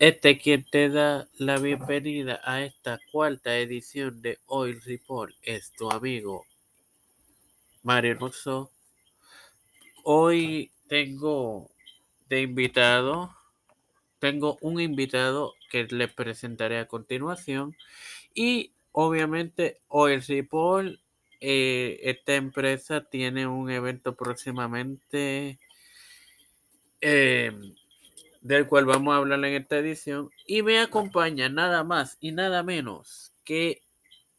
Este quien te da la bienvenida a esta cuarta edición de Oil Report es tu amigo Mario Hermoso. Hoy tengo de invitado, tengo un invitado que le presentaré a continuación y obviamente Oil Report, eh, esta empresa tiene un evento próximamente. Eh, del cual vamos a hablar en esta edición, y me acompaña nada más y nada menos que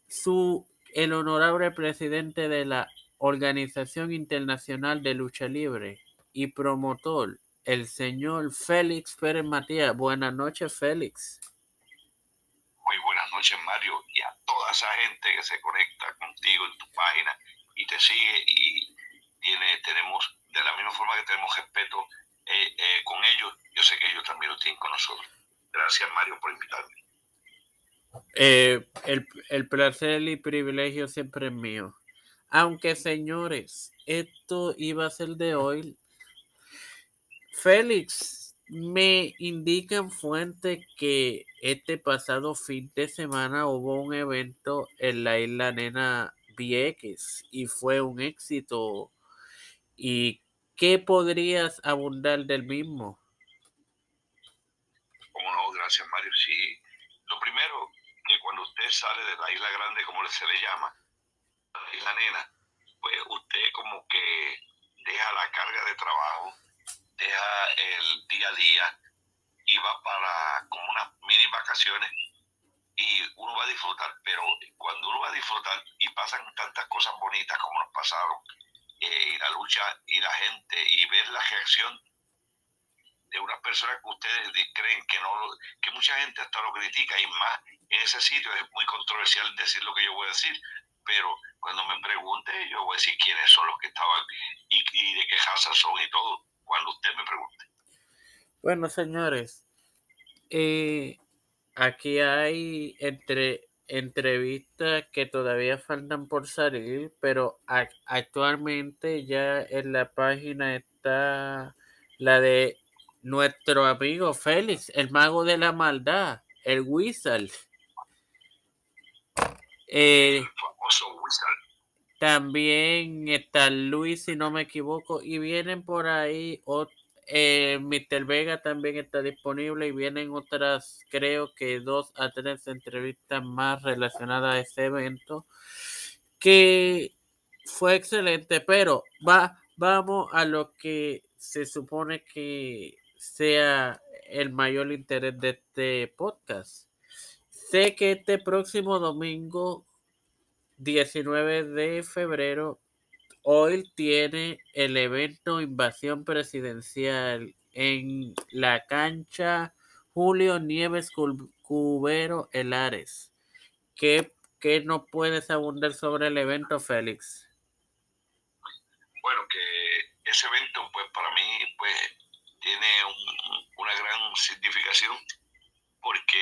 su el honorable presidente de la Organización Internacional de Lucha Libre y promotor, el señor Félix Pérez Matías. Buenas noches, Félix. Muy buenas noches, Mario, y a toda esa gente que se conecta contigo en tu página y te sigue y tiene, tenemos, de la misma forma que tenemos respeto eh, eh, con ellos, yo sé que ellos también lo tienen con nosotros. Gracias, Mario, por invitarme. Eh, el, placer y privilegio siempre es mío. Aunque, señores, esto iba a ser de hoy. Félix, me indican fuentes que este pasado fin de semana hubo un evento en la isla Nena Vieques y fue un éxito. ¿Y qué podrías abundar del mismo? Como no, gracias Mario. Sí, lo primero, que cuando usted sale de la isla grande, como se le llama, la isla nena, pues usted como que deja la carga de trabajo, deja el día a día y va para como unas mini vacaciones y uno va a disfrutar, pero cuando uno va a disfrutar y pasan tantas cosas bonitas como nos pasaron, eh, y la lucha y la gente y ver la reacción de unas personas que ustedes creen que no, que mucha gente hasta lo critica y más en ese sitio es muy controversial decir lo que yo voy a decir, pero cuando me pregunte yo voy a decir quiénes son los que estaban y, y de qué raza son y todo, cuando usted me pregunte. Bueno, señores, eh, aquí hay entre entrevistas que todavía faltan por salir, pero actualmente ya en la página está la de nuestro amigo Félix, el mago de la maldad, el Wizard. Eh, también está Luis, si no me equivoco, y vienen por ahí otros eh, Mr. Vega también está disponible y vienen otras, creo que dos a tres entrevistas más relacionadas a ese evento, que fue excelente, pero va, vamos a lo que se supone que sea el mayor interés de este podcast. Sé que este próximo domingo 19 de febrero Hoy tiene el evento Invasión Presidencial en la cancha Julio Nieves Cubero Elares. ¿Qué, ¿Qué puedes abundar sobre el evento, Félix? Bueno, que ese evento, pues para mí, pues tiene una gran significación porque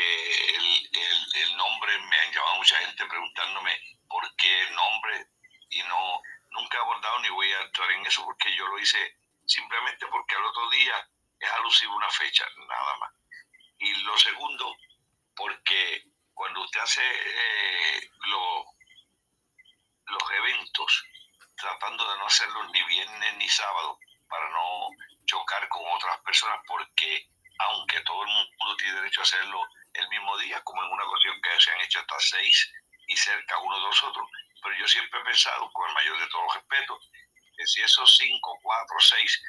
el, el nombre me han llamado mucha gente preguntándome por qué el nombre y no nunca he abordado ni voy a entrar en eso porque yo lo hice simplemente porque al otro día es alusivo una fecha, nada más. Y lo segundo, porque cuando usted hace eh, los eventos, tratando de no hacerlos ni viernes ni sábado, para no chocar con otras personas, porque aunque todo el mundo tiene derecho a hacerlo el mismo día, como en una ocasión que se han hecho hasta seis y cerca uno de los otros, pero yo siempre he pensado, con el mayor de todos los respetos, que si esos cinco, cuatro, seis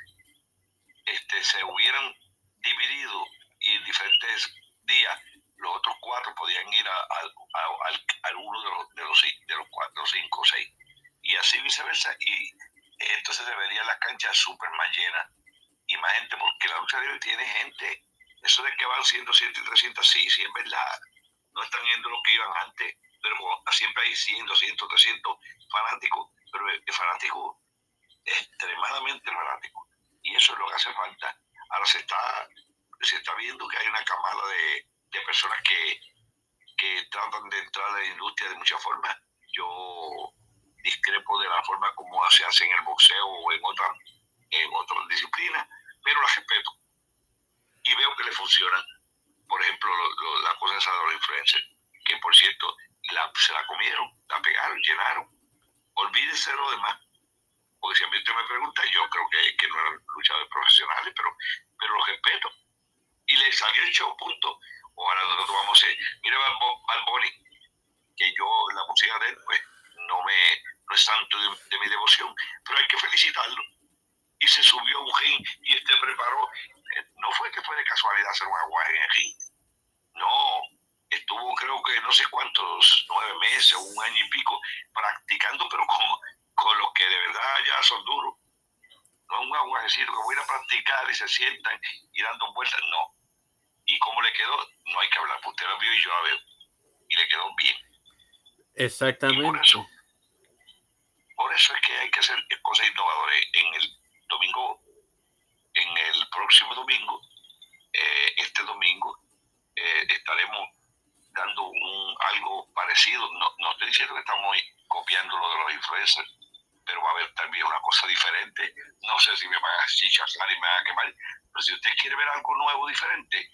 este, se hubieran dividido y en diferentes días, los otros cuatro podían ir al uno de los, de los, de los cuatro, cinco, seis. Y así viceversa. Y entonces debería la cancha súper más llena y más gente, porque la lucha libre tiene gente. Eso de que van 100, 200 y 300, sí, sí es verdad. No están yendo lo que iban antes pero siempre hay 100, 200, 300 fanáticos, pero el fanático extremadamente fanático. Y eso es lo que hace falta. Ahora se está, se está viendo que hay una camada de, de personas que, que tratan de entrar a la industria de muchas formas. Yo discrepo de la forma como se hace en el boxeo o en otras en otras disciplinas, pero las respeto. Y veo que le funcionan. Por ejemplo, ejemplo, la cosa de los influencers, que por cierto, se la comieron, la pegaron, llenaron. Olvídese de lo demás. Porque si a mí usted me pregunta, yo creo que, que no eran luchadores profesionales, pero, pero los respeto. Y le salió el show, punto. Ojalá nosotros vamos a ser. Mira Bad Bunny, que yo la música de él, pues, no, me, no es santo de, mi devoción, pero hay que felicitarlo. Y se subió a un ring y este preparó. Eh, no fue que fue de casualidad hacer un aguaje en el ring. No, no sé cuántos, nueve meses o un año y pico practicando, pero con, con los que de verdad ya son duros. No es un aguajecito que voy a ir a practicar y se sientan y dando vueltas, no. Y cómo le quedó, no hay que hablar, pues usted lo vio y yo la veo. Y le quedó bien. Exactamente. por, eso, por eso es que hay que hacer cosas innovadoras. En el domingo, en el próximo domingo, eh, este domingo, eh, estaremos dando un, algo parecido. No, no estoy diciendo que estamos copiando lo de los influencers, pero va a haber también una cosa diferente. No sé si me van a chichazar y me van a quemar, pero si usted quiere ver algo nuevo, diferente,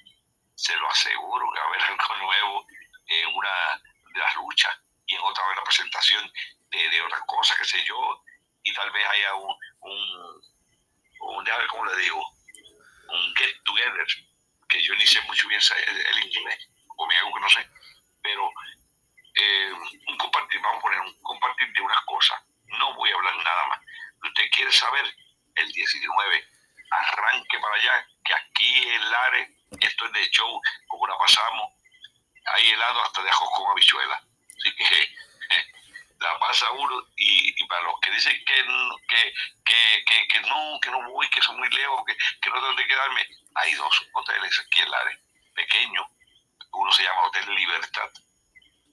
se lo aseguro que va a haber algo nuevo en una de las luchas y en otra vez la presentación de, de otras cosas, qué sé yo, y tal vez haya un, un, un ver cómo le digo, un get together, que yo ni sé mucho bien el inglés, o me hago que no sé, pero eh, un compartir, vamos a poner un compartir de unas cosas. No voy a hablar nada más. Usted quiere saber, el 19, arranque para allá, que aquí en Lares, esto es de show, como la pasamos, hay helado hasta de ajo con habichuela. Así que la pasa uno y, para los que dicen que, que, que, que, no, que no voy, que son muy lejos, que, que no tengo que quedarme, hay dos hoteles aquí en Lares, pequeños, uno se llama Hotel Libertad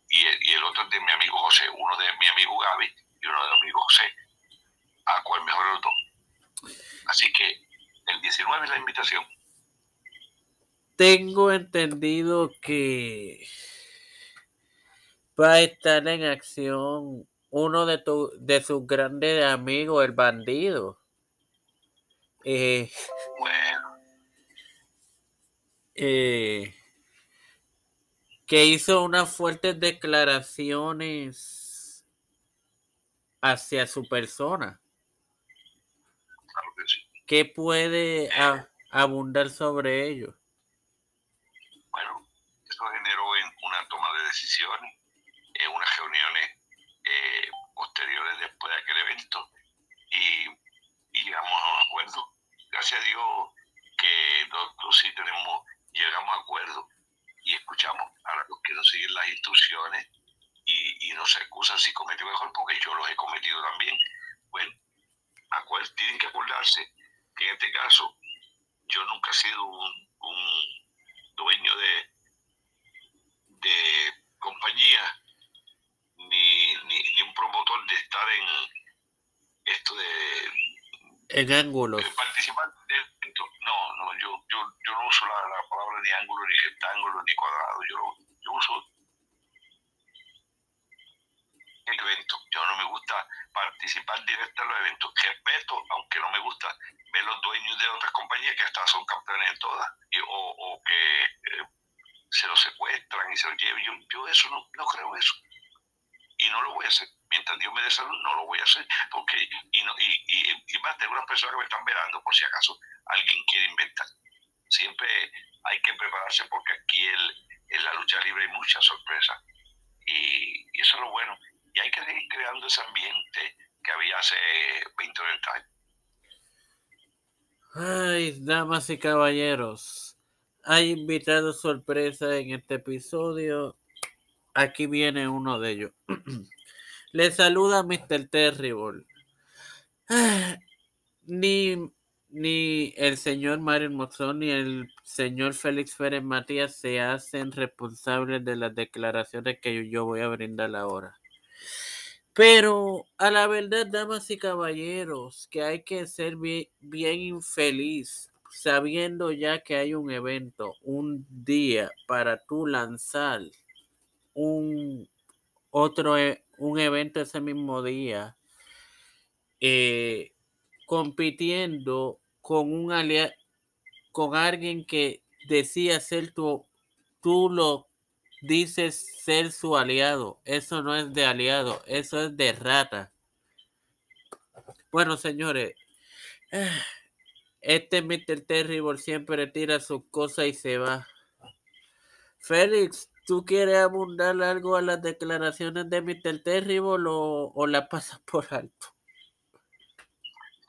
y el, y el otro es de mi amigo José, uno de mi amigo Gaby y uno de mi amigo José, a cual mejor el dos. Así que el 19 es la invitación. Tengo entendido que va a estar en acción uno de, tu, de sus grandes amigos, el bandido. Eh, bueno. Eh, que hizo unas fuertes declaraciones hacia su persona. Claro que sí. ¿Qué puede abundar sobre ello? Bueno, esto generó en una toma de decisiones, en unas reuniones eh, posteriores después de aquel evento y, y llegamos a un acuerdo. Gracias a Dios que nosotros sí tenemos, llegamos a acuerdo escuchamos. Ahora los quiero seguir las instrucciones y, y no se excusan si cometen mejor porque yo los he cometido también. Bueno, tienen que acordarse que en este caso yo nunca he sido un, un dueño de, de compañía ni, ni, un promotor de estar en esto de en ángulos no, no, yo, yo, yo no uso la, la, palabra ni ángulo, ni rectángulo, ni cuadrado. Yo, yo uso el evento. Yo no me gusta participar directo en los eventos. Respeto, aunque no me gusta ver los dueños de otras compañías que hasta son campeones en todas, o, que eh, se los secuestran y se los lleven. Yo, eso no, no creo eso. Y no lo voy a hacer mientras Dios me dé salud, no lo voy a hacer, porque, y, más, tengo unas personas que me están verando por si acaso alguien quiere inventar. Siempre hay que prepararse porque aquí el, en la lucha libre hay muchas sorpresas, y, y, eso es lo bueno. Y hay que seguir creando ese ambiente 21 Time. Ay, damas y caballeros, hay invitados sorpresa en este episodio. Aquí viene uno de ellos. Le saluda Mr. Terrible. Ni, ni el señor Mario Mozón ni el señor Félix Férez Matías se hacen responsables de las declaraciones que yo voy a brindar ahora. Pero a la verdad, damas y caballeros, que hay que ser bien, infeliz sabiendo ya que hay un evento, un día para tú lanzar un otro e, un evento ese mismo día, eh, compitiendo con un alia con alguien que decía ser tu, tú lo dices ser su aliado. Eso no es de aliado, eso es de rata. Bueno, señores, este Mr. Terrible siempre tira sus cosas y se va. Félix, ¿tú quieres abundar algo a las declaraciones de Mr. Terrible o, o la pasas por alto?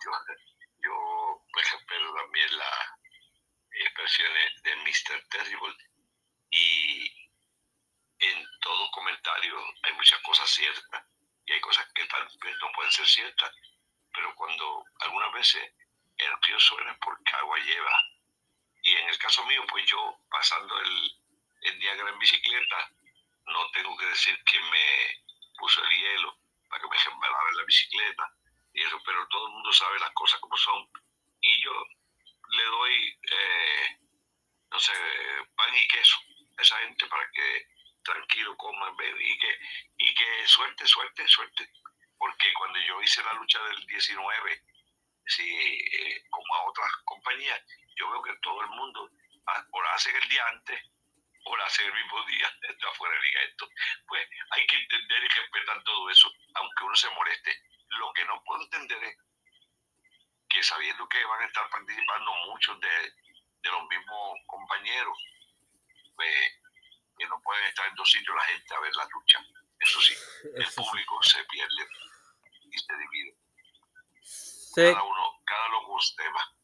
Yo, yo pues, espero también las expresiones de Mr. Terrible y todo comentario hay muchas cosas ciertas y hay cosas que tal vez no pueden ser ciertas, pero cuando algunas veces el río suena porque agua lleva. Y en el caso mío, pues yo pasando el, el en bicicleta, no tengo que decir que me puso el hielo para que me resbalara en la bicicleta y eso, pero todo el mundo sabe las cosas como son. Y yo le doy, eh, no sé, pan y queso a esa gente para que tranquilo coman y que, y que suerte, suerte, suerte. Porque cuando yo hice la lucha del 19, si, eh, como a otras compañías, yo veo que todo el mundo ah, o la hacen el día antes o la hacen el mismo día, esto afuera de liga esto. Pues hay que entender y respetar todo eso, aunque uno se moleste. Lo que no puedo entender es que sabiendo que van a estar participando muchos de, de los mismos compañeros, pues que no pueden estar en dos sitios la gente a ver la lucha. Eso sí, el público se pierde y se divide. Cada uno, cada loco tema.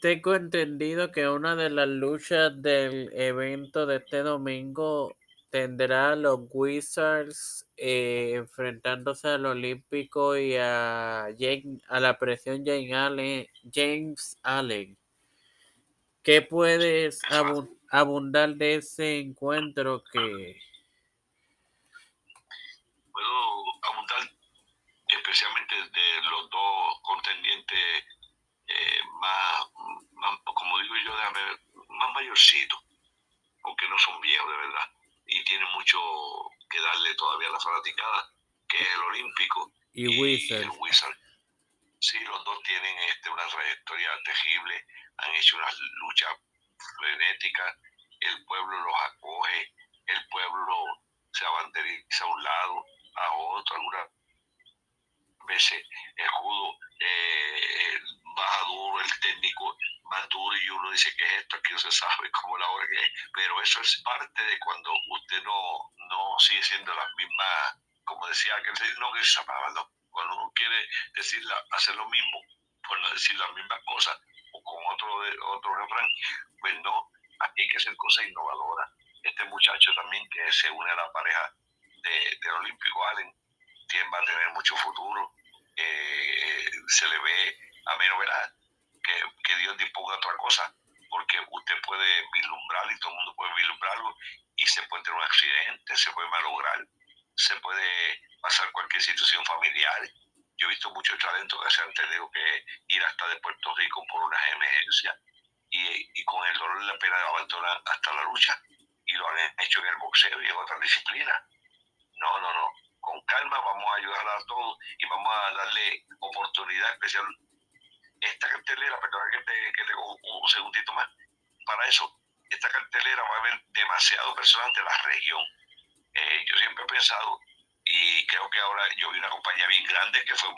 Tengo entendido que una de las luchas del evento de este domingo tendrá a los Wizards eh, enfrentándose al Olímpico y a, a la presión James Allen. James Allen. ¿Qué puedes abundar de ese encuentro que... Puedo abundar especialmente de los dos contendientes eh, más, como digo yo, más mayorcitos, aunque no son viejos de verdad, y tienen mucho que darle todavía a la fanaticada, que es el Olímpico y, Wizard. el Wizard. Sí, los dos tienen este, una trayectoria tejible, han hecho unas luchas frenéticas, el pueblo los acoge, el pueblo se abanderiza a un lado, a otro, algunas veces el judo eh, baja duro, el técnico más duro y uno dice que es esto, que no se sabe cómo la hora que es, pero eso es parte de cuando usted no, no sigue siendo la misma, como decía que no que se no, cuando uno quiere decir hacer lo mismo, por no decir las mismas cosas, con otro, refrán, pues no, aquí hay que hacer cosas innovadoras. Este muchacho también que se une a la pareja de, del Olímpico Allen, va a tener mucho futuro. Eh, se le ve a menos ¿verdad? Que, que Dios disponga otra cosa, porque usted puede vislumbrar y todo el mundo puede vislumbrarlo y se puede tener un accidente, se puede malograr, se puede pasar cualquier situación familiar. Yo he visto muchos talentos que se han tenido que ir hasta de Puerto Rico por unas emergencias y, y con el dolor de la pena abandonar hasta la lucha y lo han hecho en el boxeo y en otras disciplinas. No, no, no con calma, vamos a ayudar a todos y vamos a darle oportunidad especial. Esta cartelera, perdón que te, que te un segundito más, para eso, esta cartelera va a haber demasiado personas de la región. Eh, yo siempre he pensado, creo que ahora yo vi una compañía bien grande que fue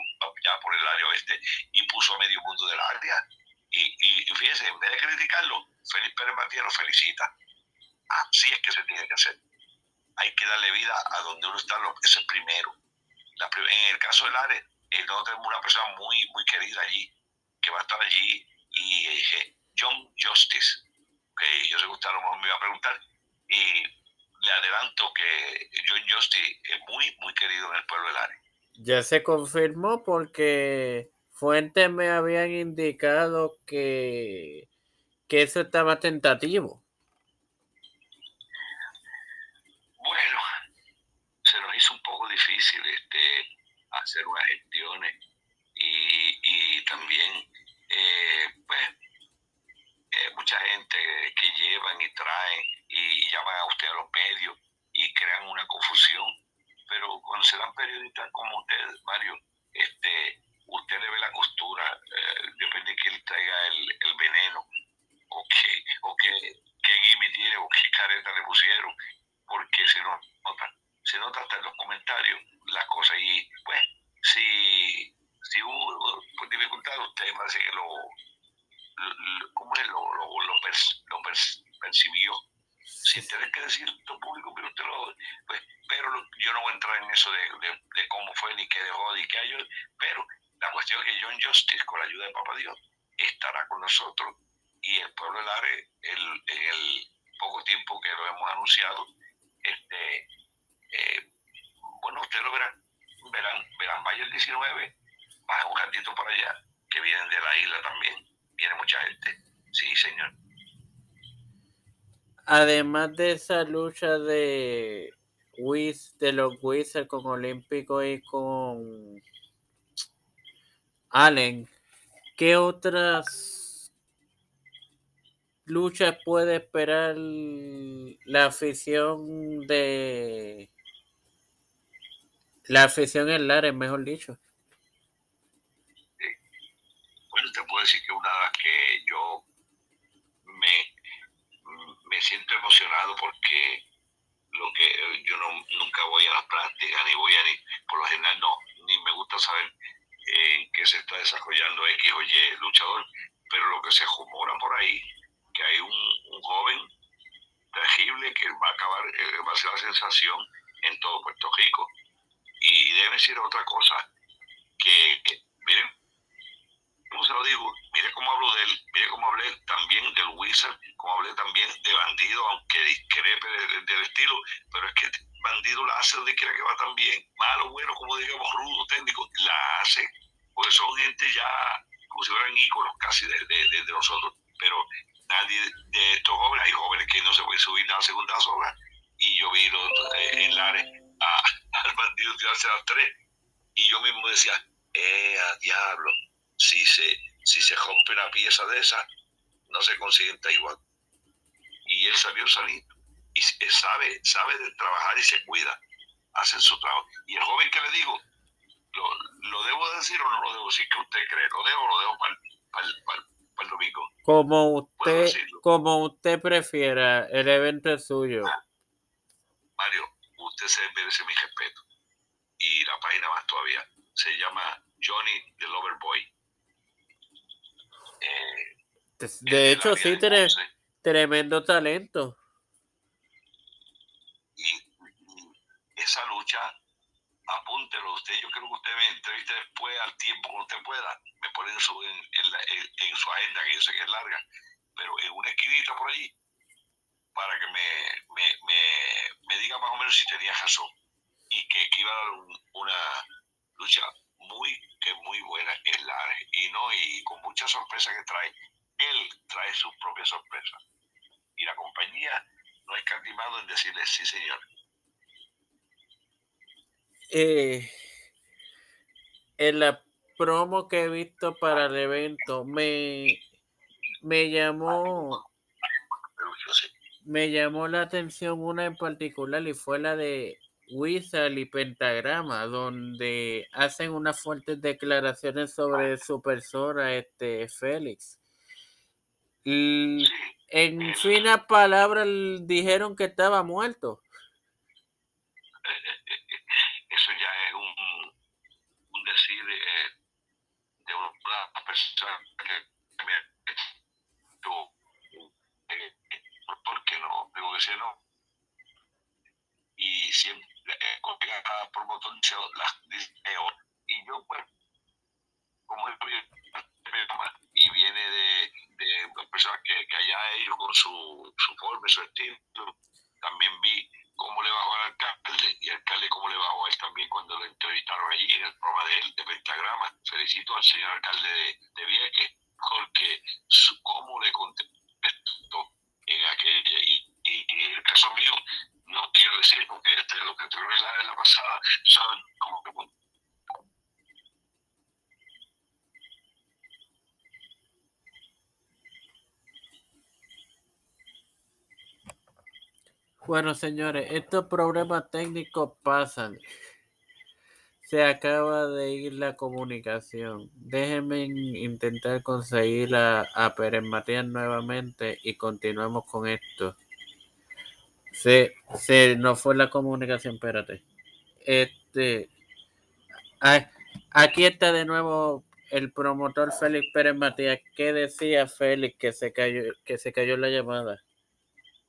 ya por el área oeste y puso a medio mundo del área. Y, y fíjense, en vez de criticarlo, Felipe Matías lo felicita. Así es que se tiene que hacer hay que darle vida a donde uno está, ese es primero. en el caso del ARE, eh, nosotros tenemos una persona muy, muy querida allí, que va a estar allí, y eh, John Justice, que yo sé que a lo mejor me iba a preguntar, y le adelanto que John Justice es muy, muy querido en el pueblo del ARE. Ya se confirmó porque fuentes me habían indicado que, que eso estaba tentativo. difícil este, hacer unas gestiones y, y también eh, pues mucha gente que llevan y traen y llaman a usted a los medios y crean una confusión pero cuando se dan periodistas como usted Mario este usted le ve la costura eh, depende de que él traiga el, el veneno o que o que, que tiene o que careta le pusieron, porque se nota, se nota hasta en los comentarios las cosas. Y pues, si, si hubo pues, dificultad, usted parece que lo, ¿cómo es? Lo, lo, lo, lo percibió sin tener que decir público, pero usted lo, pues, pero yo no voy a entrar en eso de, de, cómo fue, ni qué dejó, ni qué hay, pero la cuestión es que John Justice, con la ayuda de Papá Dios, estará con nosotros y el pueblo de Lares, el, en el poco tiempo que lo hemos anunciado, este, eh, bueno, ustedes lo verán, verán, verán, vaya el 19, baja un ratito para allá, que vienen de la isla también, viene mucha gente, sí, señor. Además de esa lucha de Wiz, de los Wizards con Olímpico y con Allen, ¿qué otras luchas puede esperar la afición de la afición en Lares, mejor dicho? Bueno, te puedo decir que una vez que yo me, me siento emocionado porque lo que yo no, nunca voy a las prácticas, ni voy a ni, por lo general no, ni me gusta saber en qué se está desarrollando X o Y luchador, pero lo que se rumora por ahí, que hay un, un joven terrible que va a acabar, eh, va a ser la sensación en todo Puerto Rico. Y debe decir otra cosa, que, miren, ¿cómo se lo digo? Mire cómo hablo de él, mire cómo hablé también del Wizard, como hablé también de Bandido, aunque discrepe del, estilo, pero es que bandido la hace donde quiera que va también, malo, bueno, como digamos, rudo, técnico, la hace, porque son gente ya, como si fueran íconos casi de, nosotros, pero nadie de estos jóvenes, hay jóvenes que no se pueden subir a la segunda soga, y yo vi los, eh, en Lares al bandido tirarse a las tres, y yo mismo decía, eh, a diablo, si se, si se rompe una pieza de esa, no se consigue igual. Y él salió saliendo y sabe, sabe de trabajar y se cuida, hacen su trabajo. Y el joven que le digo, ¿lo, lo debo decir o no lo debo decir? ¿Qué usted cree? ¿Lo dejo o lo dejo para el, domingo? Como usted, como usted prefiera, el evento es suyo. Ah, Mario, usted se merece mi respeto. Y la página más todavía. Se llama Johnny the Lover Boy. De hecho, sí, tiene tremendo talento. esa lucha, apúntelo usted. Yo creo que usted me entreviste después al tiempo que usted pueda. Me pone en su, en, en, su agenda, que yo sé que es larga, pero en una esquinita por allí, para que me, me, me, me diga más o menos si tenía razón. Y que, que iba a dar una lucha muy, que muy buena en la y no, y con mucha sorpresa que trae. Él trae sus propias sorpresas. Y la compañía no ha escatimado en decirle, sí señor, eh, en la promo que he visto para el evento me, me llamó me llamó la atención una en particular y fue la de Wizard y Pentagrama, donde hacen unas fuertes declaraciones sobre su persona, este Félix. En finas palabras dijeron que estaba muerto. porque no, digo que si no. Y siempre, cada promotor las y yo, pues, como y viene de, de personas que, que allá ellos con su, su forma, su estilo, también vi cómo le bajó al alcalde y el alcalde cómo le bajó a él también cuando lo entrevistaron allí en el programa de él, de Pentagrama. Felicito al señor alcalde de, de Vieques porque su, cómo le contestó en aquella. Y, y, y, el caso mío, no quiero decir lo que la, pasada, me Bueno, señores, estos problemas técnicos pasan. Se acaba de ir la comunicación. Déjenme intentar conseguir a, a Pérez Matías nuevamente y continuamos con esto. Se, se no fue la comunicación, espérate. Este. Aquí está de nuevo el promotor Félix Pérez Matías. ¿Qué decía Félix que se cayó, que se cayó la llamada?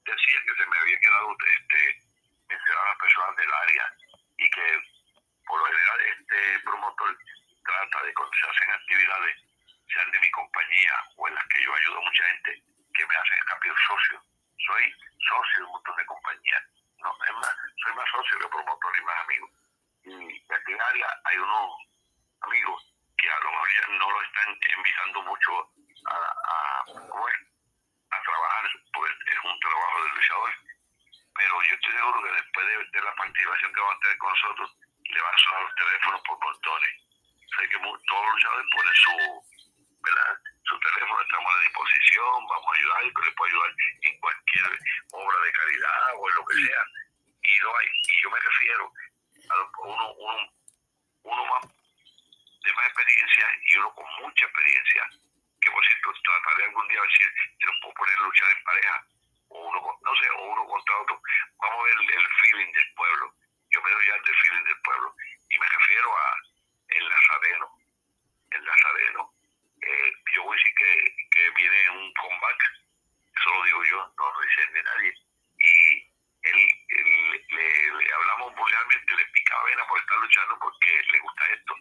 Decía que se me había quedado este, mencionar a las personas del área y que por lo general este promotor trata de cuando se hacen actividades, sean de mi compañía o en las que yo ayudo a mucha gente, que me hacen rápido socio. Soy socio de un montón de compañías. No, es más, soy más socio que promotor y más amigo. Y aquí en área hay unos amigos que a lo mejor ya no lo están invitando mucho a, a, a trabajar, pues es un trabajo del luchador. Pero yo estoy seguro que después de, la participación que va a tener con nosotros, le van a sonar los teléfonos por montones. Sé que todos los luchadores ponen su, ¿verdad? su teléfono, estamos a disposición, vamos a ayudar, que le puedo ayudar en cualquier obra de caridad o en lo que sea. Y, no hay, y yo me refiero a uno, uno, uno más de más experiencia y uno con mucha experiencia, que por cierto trataré algún día a ver si, los puedo poner a luchar en pareja, o uno, no sé, o uno contra otro. Vamos a ver el, feeling del pueblo. Yo me doy ya del feeling del pueblo. Y me refiero a el Nazareno. El Nazareno. Eh, yo voy a decir que, que viene un comeback. Eso lo digo yo, no lo dice ni nadie. Y él, le, le, hablamos vulgarmente, le pica vena por estar luchando porque le gusta esto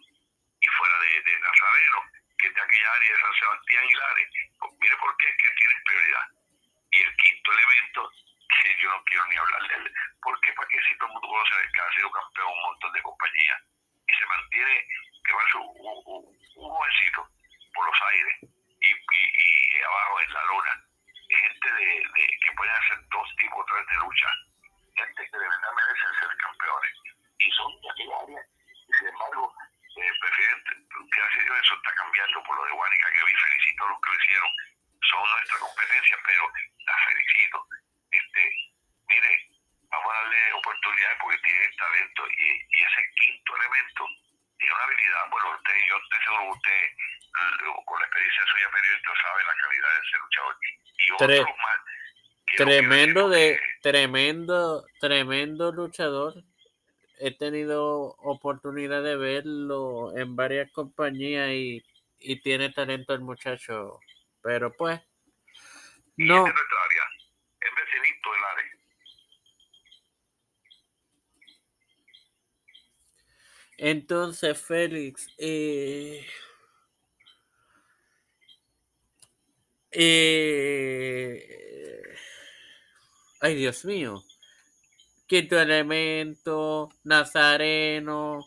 y fuera de, de Nazareno, que es de aquella área de San Sebastián y Lares, pues mire por qué es que tienen prioridad. Y el quinto elemento, que yo no quiero ni hablar de él, porque para que si todo el mundo conoce que ha sido campeón un montón de compañías y se mantiene que va su, un, un, un jovencito por los aires y, y, y, abajo en la luna. Gente de, de, que pueden hacer dos tipos tres de lucha. Gente que de verdad merecen ser campeones. Y son de aquella área. Y sin embargo, eh, presidente, gracias a Dios eso está cambiando por lo de Guanica, que vi felicito a los que lo hicieron, son nuestra competencia, pero la felicito. Este, mire, vamos a darle oportunidades porque tiene talento y, y ese quinto elemento tiene una habilidad. Bueno, usted, yo estoy seguro que usted, con la experiencia suya periodista, sabe la calidad de ese luchador. Y Tre. Tremendo de, tremendo, tremendo luchador he tenido oportunidad de verlo en varias compañías y, y tiene talento el muchacho, pero pues no. Es vecinito del área. Entonces, Félix, eh, eh, ay Dios mío, Quinto Elemento, Nazareno.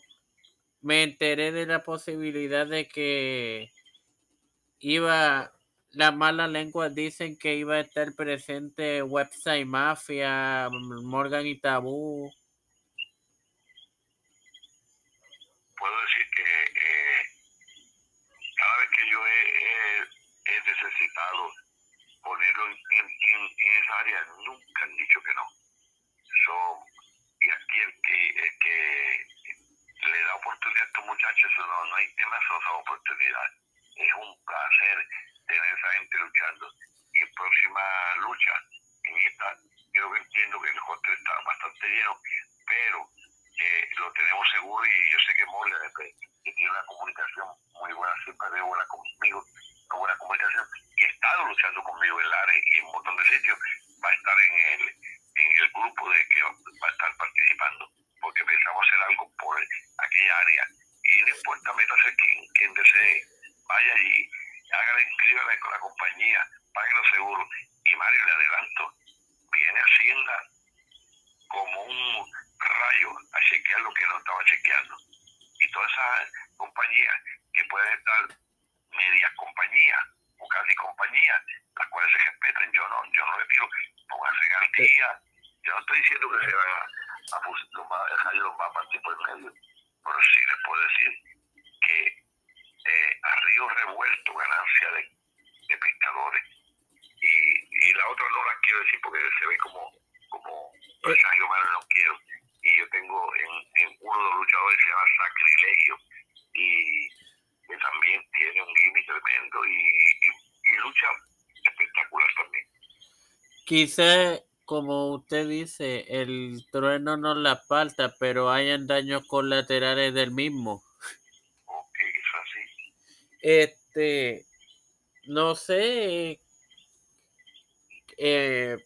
Me enteré de la posibilidad de que iba, las malas lenguas dicen que iba a estar presente Website Mafia, Morgan y Tabú. Puedo decir que eh, cada vez que yo he, he, he necesitado ponerlo en, en, en esa área, nunca han dicho que no y aquí el que, que le da oportunidad a estos muchachos, no, no hay tema esa oportunidad. Es un placer tener esa gente luchando. Y en próxima lucha, en esta, creo que entiendo que el hotel está bastante lleno, pero eh, lo tenemos seguro y yo sé que Morgan que tiene una comunicación muy buena, siempre de buena conmigo, comunicación, y ha estado luchando conmigo en Lares y en un montón de sitios, va a estar en el en el grupo de que va a estar participando, porque pensamos hacer algo por aquella área. Y no importa, métase quien, quien desee, vaya allí, haga inscríbale con la compañía, pague los seguros. Y Mario, le adelanto, viene Hacienda como un rayo a chequear lo que no estaba chequeando. Y todas esas compañías que pueden estar medias compañías o casi compañías, las cuales se respetan, yo no, yo no retiro, pónganse al día, yo no estoy diciendo que se van a, a, a los mapas tipo en medio, pero sí les puedo decir que eh, a río revuelto ganancia de, de pescadores. Y, y, la otra no la quiero decir porque se ve como, como mensaje humano, no quiero. Y yo tengo en, en uno de los luchadores se llama Sacrilegio y quizá, como usted dice, el trueno no la falta, pero hayan daños colaterales del mismo. Ok, fácil. Este, no sé, eh,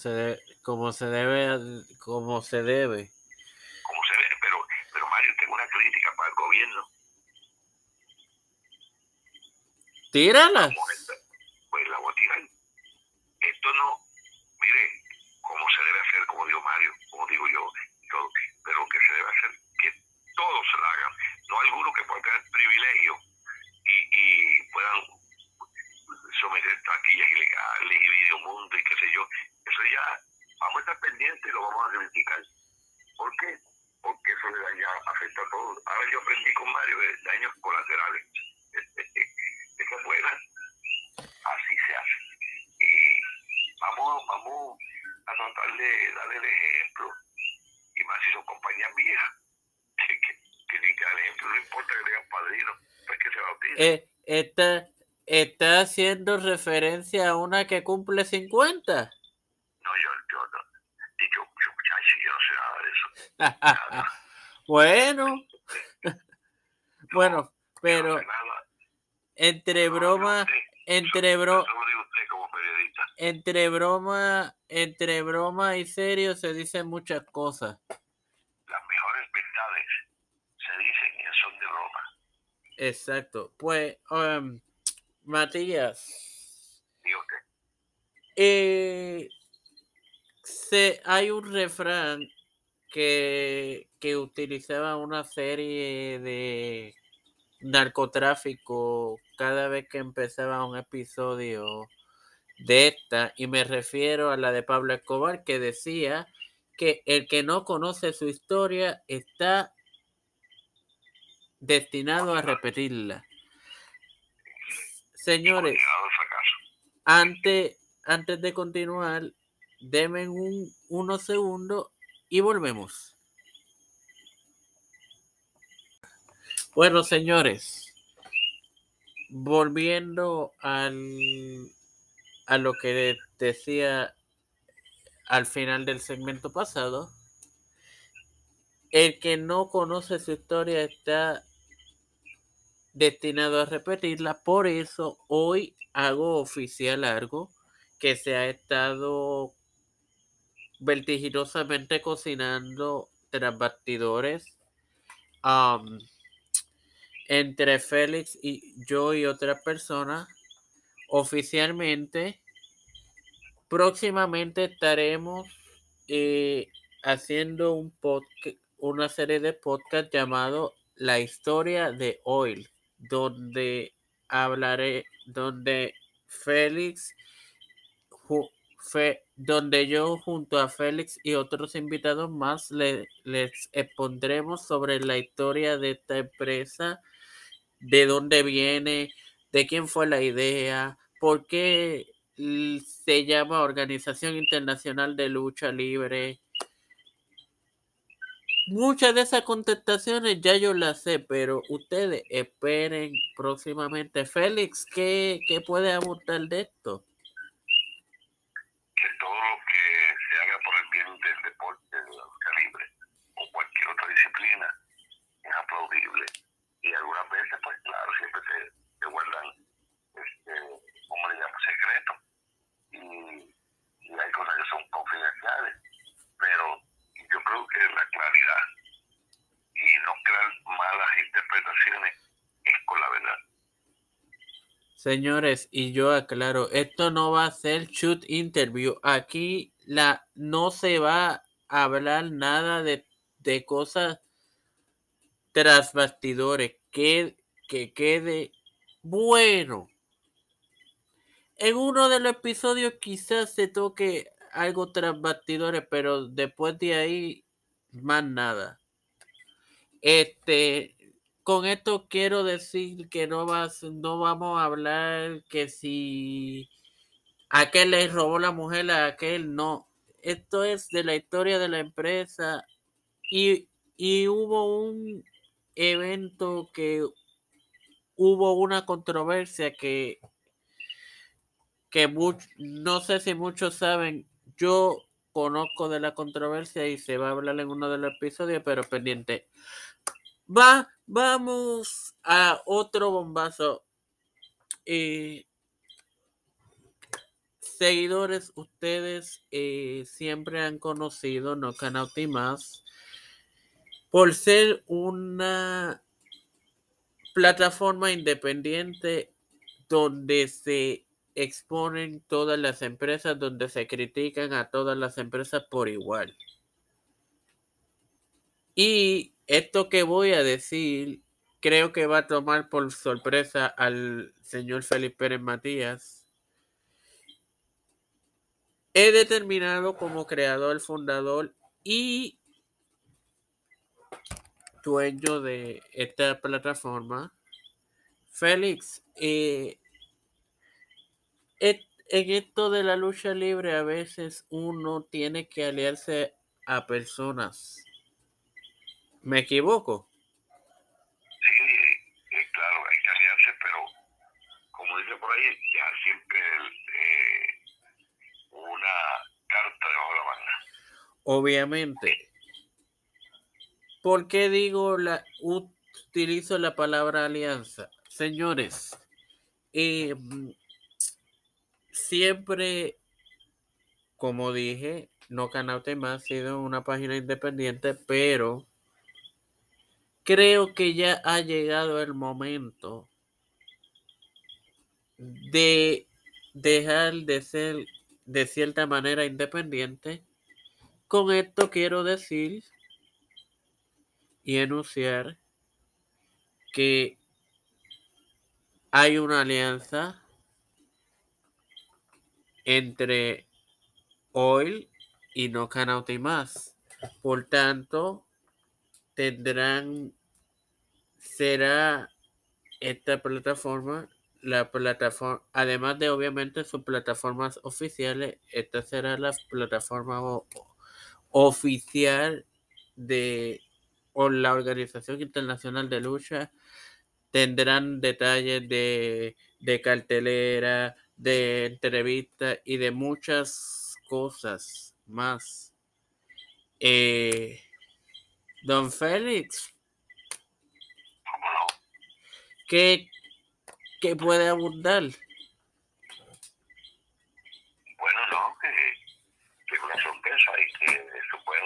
se, de, como se debe, como se debe. Como se debe, pero, pero Mario, tengo una crítica para el gobierno. Tírala, Está, está haciendo referencia a una que cumple 50. No, yo, yo no. Y yo, yo, yo no sé nada de eso. Nada. bueno. No, bueno, pero entre broma, entre broma entre broma, entre broma y serio se dicen muchas cosas. Exacto. Pues, um, Matías. ¿Y usted? Eh, se, hay un refrán que, que utilizaba una serie de narcotráfico cada vez que empezaba un episodio de esta, y me refiero a la de Pablo Escobar, que decía que el que no conoce su historia está destinado a repetirla. Señores, antes, antes de continuar, denme un, unos segundos y volvemos. Bueno, señores, volviendo al, a lo que decía al final del segmento pasado, el que no conoce su historia está destinado a repetirla. Por eso hoy hago oficial algo que se ha estado vertiginosamente cocinando tras bastidores um, entre Félix y yo y otras personas. Oficialmente, próximamente estaremos eh, haciendo un podcast, una serie de podcast llamado La historia de Oil donde hablaré, donde Félix, donde yo junto a Félix y otros invitados más les expondremos sobre la historia de esta empresa, de dónde viene, de quién fue la idea, por qué se llama Organización Internacional de Lucha Libre. Muchas de esas contestaciones ya yo las sé, pero ustedes esperen próximamente. Félix, ¿qué, qué puede abundar de esto? Que todo lo que se haga por el bien del deporte, de la lucha libre o cualquier otra disciplina es aplaudible. Y algunas veces, pues claro, siempre se, se guardan, este, como le llaman, secretos. Y, y hay cosas que son confidenciales. Creo la claridad y no crear malas interpretaciones es con la verdad. Señores, y yo aclaro, esto no va a ser shoot interview. Aquí la no se va a hablar nada de, de cosas tras bastidores. Que, que quede bueno. En uno de los episodios quizás se toque algo tras bastidores, pero después de ahí, más nada. Este, con esto quiero decir que no vas, no vamos a hablar que si aquel le robó la mujer a aquel, no. Esto es de la historia de la empresa y, y hubo un evento que hubo una controversia que que no sé si muchos saben yo conozco de la controversia y se va a hablar en uno de los episodios, pero pendiente. Va, vamos a otro bombazo. Eh, seguidores, ustedes eh, siempre han conocido No Canauti Más por ser una plataforma independiente donde se exponen todas las empresas donde se critican a todas las empresas por igual. Y esto que voy a decir creo que va a tomar por sorpresa al señor Felipe Pérez Matías. He determinado como creador, fundador y dueño de esta plataforma. Félix, eh, en esto de la lucha libre a veces uno tiene que aliarse a personas. ¿Me equivoco? Sí, claro, hay que aliarse, pero como dice por ahí, ya siempre eh, una carta debajo de la manga. Obviamente. ¿Por qué digo la utilizo la palabra alianza? Señores, eh, siempre, como dije, No Canal Tema ha sido una página independiente, pero creo que ya ha llegado el momento de dejar de ser de cierta manera independiente. Con esto quiero decir y enunciar que hay una alianza entre Oil y No Canauta y más. Por tanto, tendrán, será esta plataforma, la plataforma, además de obviamente sus plataformas oficiales, esta será la plataforma oficial de la Organización Internacional de Lucha. Tendrán detalles de, de cartelera, de entrevistas y de muchas cosas más. Eh, don Félix, ¿qué, ¿qué, puede abundar? Bueno, no, que, que una sorpresa ahí.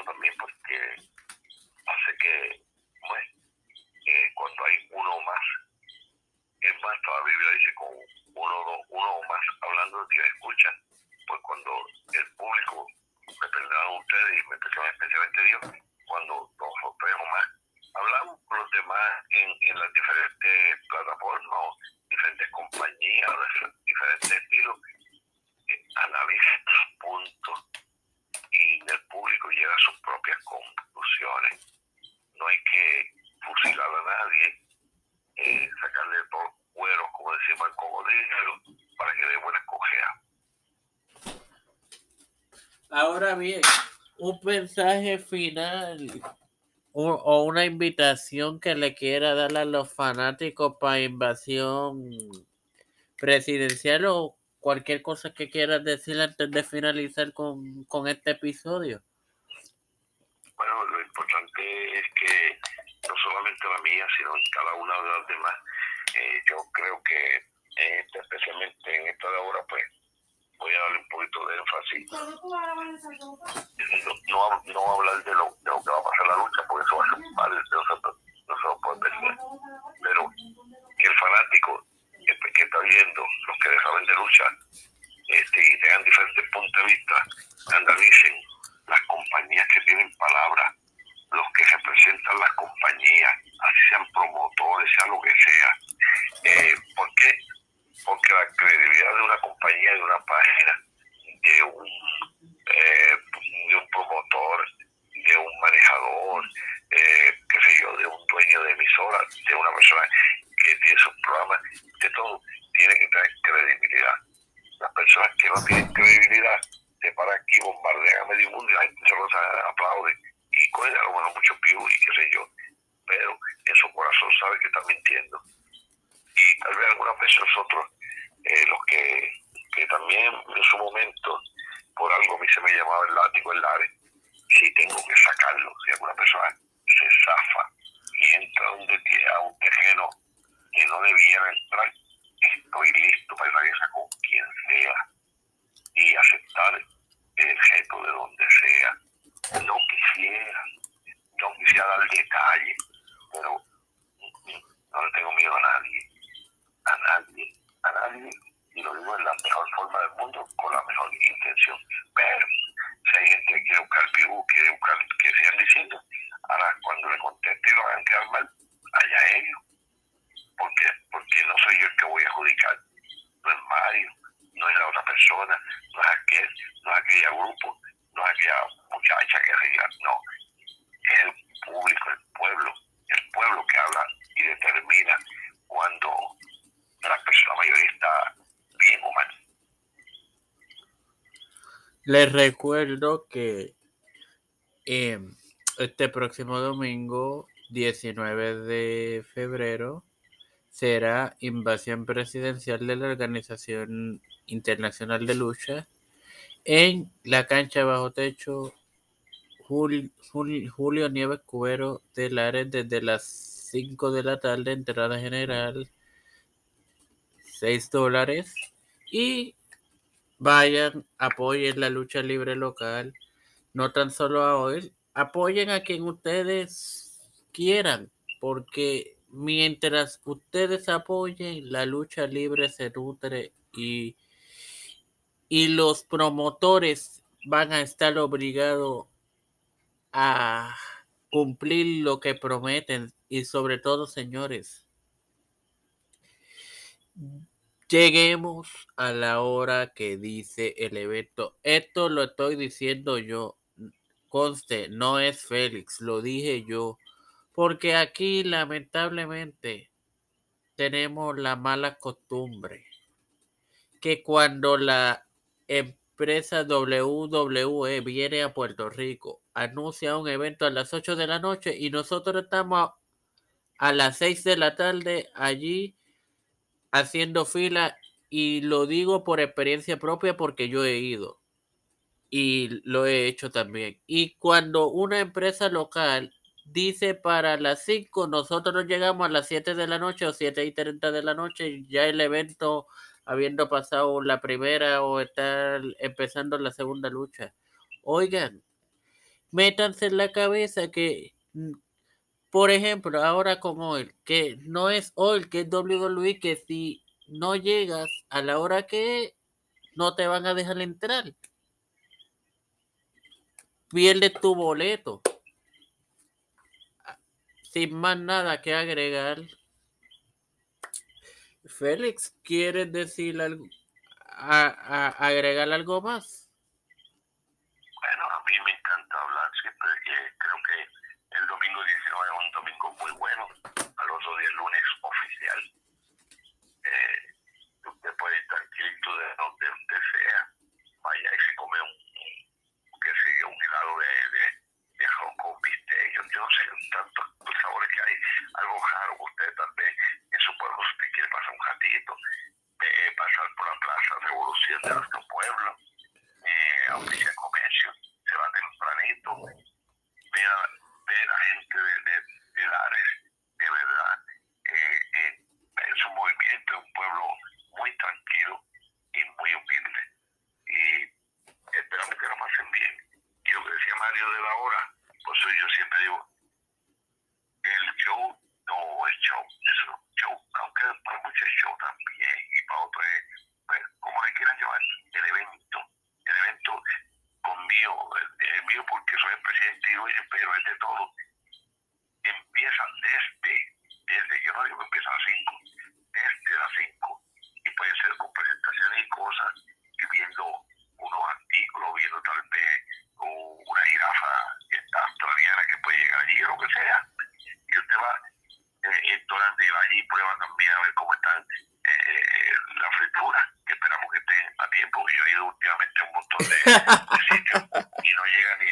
también porque hace que, bueno, eh, cuando hay uno más, es más, toda la Biblia dice con uno, dos, uno o más hablando, Dios escucha, pues cuando el público, me perdonan ustedes y me perdonan especialmente Dios, cuando o o más hablamos con los demás en, en las diferentes plataformas, diferentes compañías, diferentes estilos, eh, analizan los puntos y el público llega a sus propias conclusiones. No hay que fusilar a nadie, eh, sacarle todo cuero, como decimos el cocodrilo, para que dé buena cojea. Ahora bien, un mensaje final o una invitación que le quiera dar a los fanáticos para invasión presidencial o cualquier cosa que quieras decir antes de finalizar con, con este episodio. Bueno, lo importante es que no solamente la mía, sino en cada una de las demás, eh, yo creo que especialmente en esta de ahora, pues voy a darle un poquito de énfasis. No, no, hablar de lo, de lo que va a pasar en la lucha, porque eso va a ser mal, nosotros no se lo puede perder. Pero que el fanático que está viendo, los que saben de lucha, este, y tengan diferentes puntos de vista, analicen las compañías que tienen palabra, los que representan las compañías, así sean promotores, sea lo que sea. Eh, ¿Por qué? Porque la credibilidad de una compañía, de una página, de un, eh, de un promotor, de un manejador, eh, qué sé yo, de un dueño de emisora, de una persona que tiene sus programas, de todo, tiene que tener credibilidad. Las personas que no tienen credibilidad se paran aquí, bombardean a medio mundo y la gente se los aplaude y cogen a lo mejor views y qué sé yo, pero en su corazón sabe que está mintiendo. Y tal vez algunas veces nosotros, eh, los que, que también en su momento, por algo a mí se me llamaba el látigo, el lare, si tengo que sacarlo, si alguna persona se zafa y entra a un, a un terreno que no debiera entrar, estoy listo para ir a con quien sea y aceptar el gesto de donde sea. No quisiera, no quisiera dar detalles, pero no le tengo miedo a nadie, a nadie, a nadie, y lo digo en la mejor forma del mundo, con la mejor intención. Pero si hay gente que quiere buscar vivo, quiere buscar que sigan diciendo, ahora cuando le conteste y lo hagan quedar mal, allá ellos. Porque, porque no soy yo el que voy a adjudicar, no es Mario, no es la otra persona, no es aquel, no es aquella grupo, no es aquella muchacha que diga, no, es el público, el pueblo, el pueblo que habla y determina cuando la persona mayoría está bien o mal. Les recuerdo que eh, este próximo domingo, 19 de febrero, será invasión presidencial de la Organización Internacional de Lucha en la cancha bajo techo Julio, Julio Nieves Cubero de Lares desde las 5 de la tarde, entrada general 6 dólares y vayan, apoyen la lucha libre local, no tan solo a hoy, apoyen a quien ustedes quieran, porque mientras ustedes apoyen, la lucha libre se nutre y, y los promotores van a estar obligados a cumplir lo que prometen y sobre todo, señores, lleguemos a la hora que dice el evento. Esto lo estoy diciendo yo. Conste, no es Félix, lo dije yo. Porque aquí lamentablemente tenemos la mala costumbre que cuando la empresa WWE viene a Puerto Rico, anuncia un evento a las 8 de la noche y nosotros estamos a, las 6 de la tarde allí haciendo fila y lo digo por experiencia propia porque yo he ido y lo he hecho también. Y cuando una empresa local dice para las 5, nosotros llegamos a las 7 de la noche o 7 y 30 de la noche, ya el evento habiendo pasado la primera o estar empezando la segunda lucha. Oigan, métanse en la cabeza que, por ejemplo, ahora con Oil, que no es Oil, que es WWE, que si no llegas a la hora que no te van a dejar entrar. Pierde tu boleto. Sin más nada que agregar. Félix, ¿quieres decir algo? A, agregar algo más? Bueno, a mí me encanta hablar siempre que creo que el domingo 19 un muy bueno. Al otro día, el lunes oficial. Eh, usted puede ir tranquilo de donde usted sea. Vaya y se come un, que sé un helado de, de, de con bistec. Yo, no sé, tantos sabores que hay. Algo raro usted vez en su pueblo usted quiere pasar un ratito, eh, pasar por la plaza Revolución de nuestro pueblo, eh, a oficiar comercio, se va tempranito, ver a, ver a gente de, de verdad, eh, eh, en su movimiento, un pueblo muy tranquilo y muy humilde. Y esperamos que lo pasen bien. Y lo que decía Mario de la hora, pues yo siempre digo, el show no es show, es un show, aunque para muchos es show también, y para otros es, pues, como le quieran llamar, el evento, el evento conmigo, el, el mío porque soy el presidente y oye, pero es de todo, empiezan desde, desde, yo no digo que empiezan a las 5, desde las 5, y puede ser con presentaciones y cosas, y viendo unos artículos, viendo tal vez una jirafa australiana que puede llegar allí o lo que sea, y usted va eh, entonando y va allí y prueba también a ver cómo están eh, la fritura, que esperamos que estén a tiempo. Yo he ido últimamente a un montón de, de sitios y no llega ni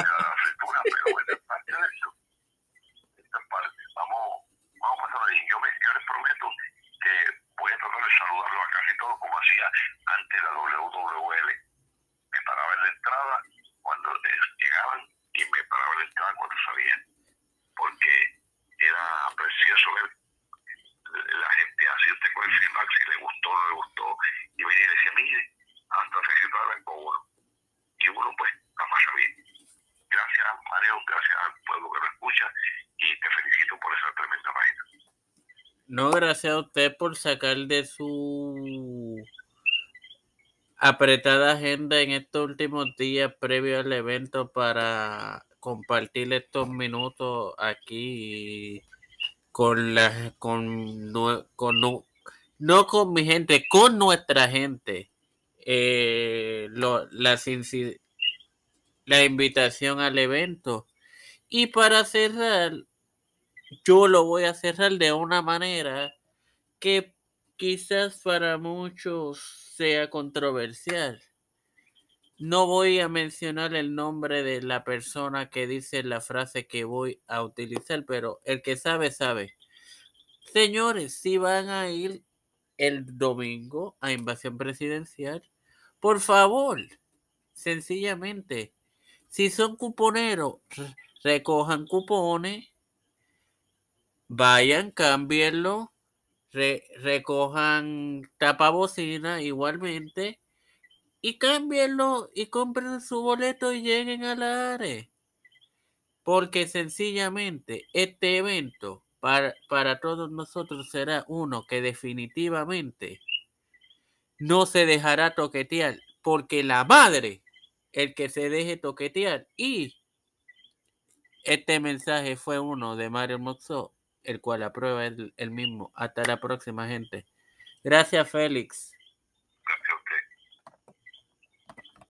a la fritura, pero bueno, es parte de eso. Esta es parte. Vamos, vamos a pasar ahí. Yo, me, yo les prometo que voy a tratar de saludarlo a casi todos como hacía antes la WWL. Me paraba en la entrada cuando llegaban y me paraba en la entrada cuando salían. Porque era precioso ver la gente así usted con el feedback si le gustó o no le gustó y venía y decía mire hasta se situaban con uno y uno pues la pasa bien gracias Mario gracias al pueblo que lo escucha y te felicito por esa tremenda página no gracias a usted por sacar de su apretada agenda en estos últimos días previo al evento para compartir estos minutos aquí con la con, con no, no con mi gente, con nuestra gente. Eh, la invitación al evento. Y para cerrar, yo lo voy a cerrar de una manera que quizás para muchos sea controversial. No voy a mencionar el nombre de la persona que dice la frase que voy a utilizar, pero el que sabe, sabe. Señores, si van a ir el domingo a invasión presidencial, por favor, sencillamente, si son cuponeros, recojan cupones, vayan, cámbienlo, re, recojan tapabocina igualmente y cámbienlo y compren su boleto y lleguen a la área. Porque sencillamente este evento para, para todos nosotros será uno que definitivamente no se dejará toquetear. Porque la madre, el que se deje toquetear. Y este mensaje fue uno de Mario Moxo, el cual aprueba el, el mismo. Hasta la próxima, gente. Gracias, Félix.